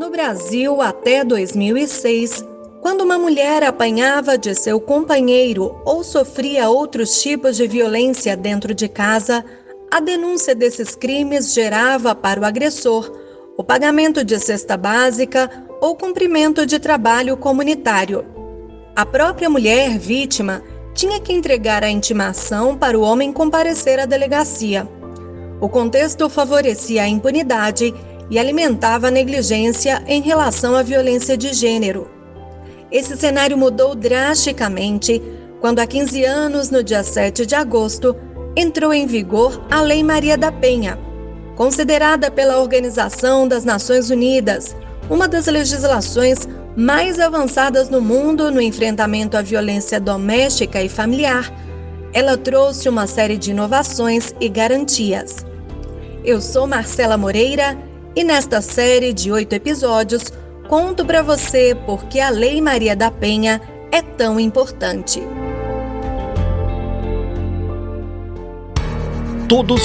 No Brasil, até 2006, quando uma mulher apanhava de seu companheiro ou sofria outros tipos de violência dentro de casa, a denúncia desses crimes gerava para o agressor o pagamento de cesta básica ou cumprimento de trabalho comunitário. A própria mulher vítima tinha que entregar a intimação para o homem comparecer à delegacia. O contexto favorecia a impunidade e alimentava a negligência em relação à violência de gênero. Esse cenário mudou drasticamente quando, há 15 anos, no dia 7 de agosto, entrou em vigor a Lei Maria da Penha, considerada pela Organização das Nações Unidas uma das legislações mais avançadas no mundo no enfrentamento à violência doméstica e familiar. Ela trouxe uma série de inovações e garantias. Eu sou Marcela Moreira e nesta série de oito episódios conto para você por que a Lei Maria da Penha é tão importante. Todos